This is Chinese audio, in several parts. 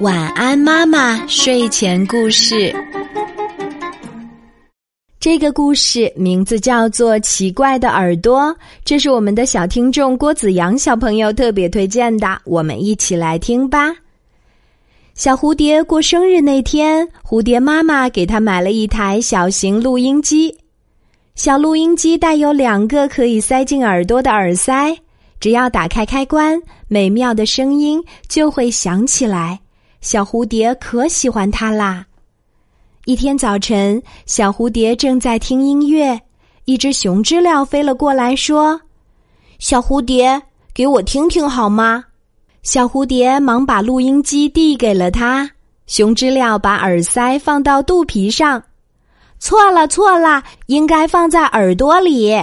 晚安，妈妈。睡前故事。这个故事名字叫做《奇怪的耳朵》，这是我们的小听众郭子阳小朋友特别推荐的，我们一起来听吧。小蝴蝶过生日那天，蝴蝶妈妈给他买了一台小型录音机。小录音机带有两个可以塞进耳朵的耳塞，只要打开开关，美妙的声音就会响起来。小蝴蝶可喜欢它啦。一天早晨，小蝴蝶正在听音乐，一只熊知了飞了过来，说：“小蝴蝶，给我听听好吗？”小蝴蝶忙把录音机递给了他。熊知了把耳塞放到肚皮上，错了，错了，应该放在耳朵里。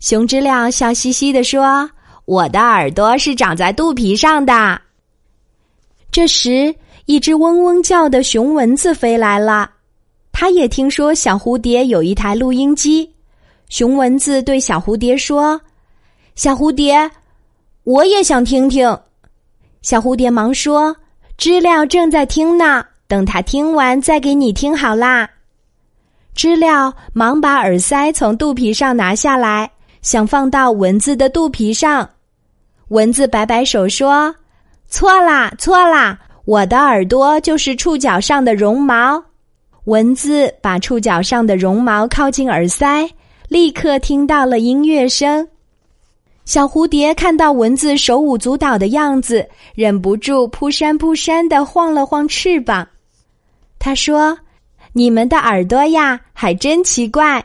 熊知了笑嘻嘻地说：“我的耳朵是长在肚皮上的。”这时。一只嗡嗡叫的熊蚊子飞来了，它也听说小蝴蝶有一台录音机。熊蚊子对小蝴蝶说：“小蝴蝶，我也想听听。”小蝴蝶忙说：“知了正在听呢，等他听完再给你听好啦。”知了忙把耳塞从肚皮上拿下来，想放到蚊子的肚皮上。蚊子摆摆手说：“错啦，错啦。”我的耳朵就是触角上的绒毛，蚊子把触角上的绒毛靠近耳塞，立刻听到了音乐声。小蝴蝶看到蚊子手舞足蹈的样子，忍不住扑扇扑扇的晃了晃翅膀。他说：“你们的耳朵呀，还真奇怪。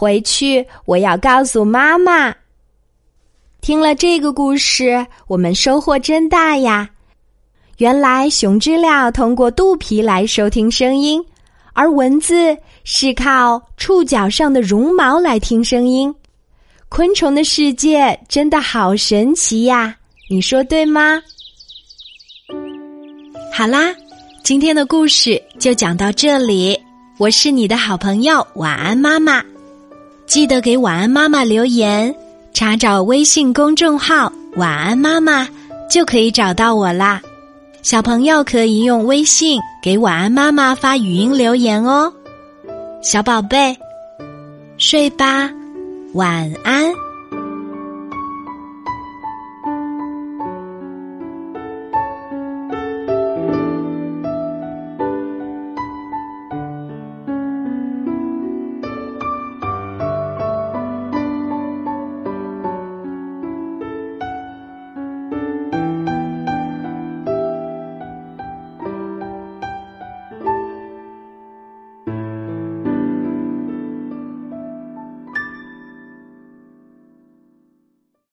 回去我要告诉妈妈。”听了这个故事，我们收获真大呀。原来熊知了通过肚皮来收听声音，而蚊子是靠触角上的绒毛来听声音。昆虫的世界真的好神奇呀！你说对吗？好啦，今天的故事就讲到这里。我是你的好朋友晚安妈妈，记得给晚安妈妈留言，查找微信公众号“晚安妈妈”就可以找到我啦。小朋友可以用微信给晚安妈妈发语音留言哦，小宝贝，睡吧，晚安。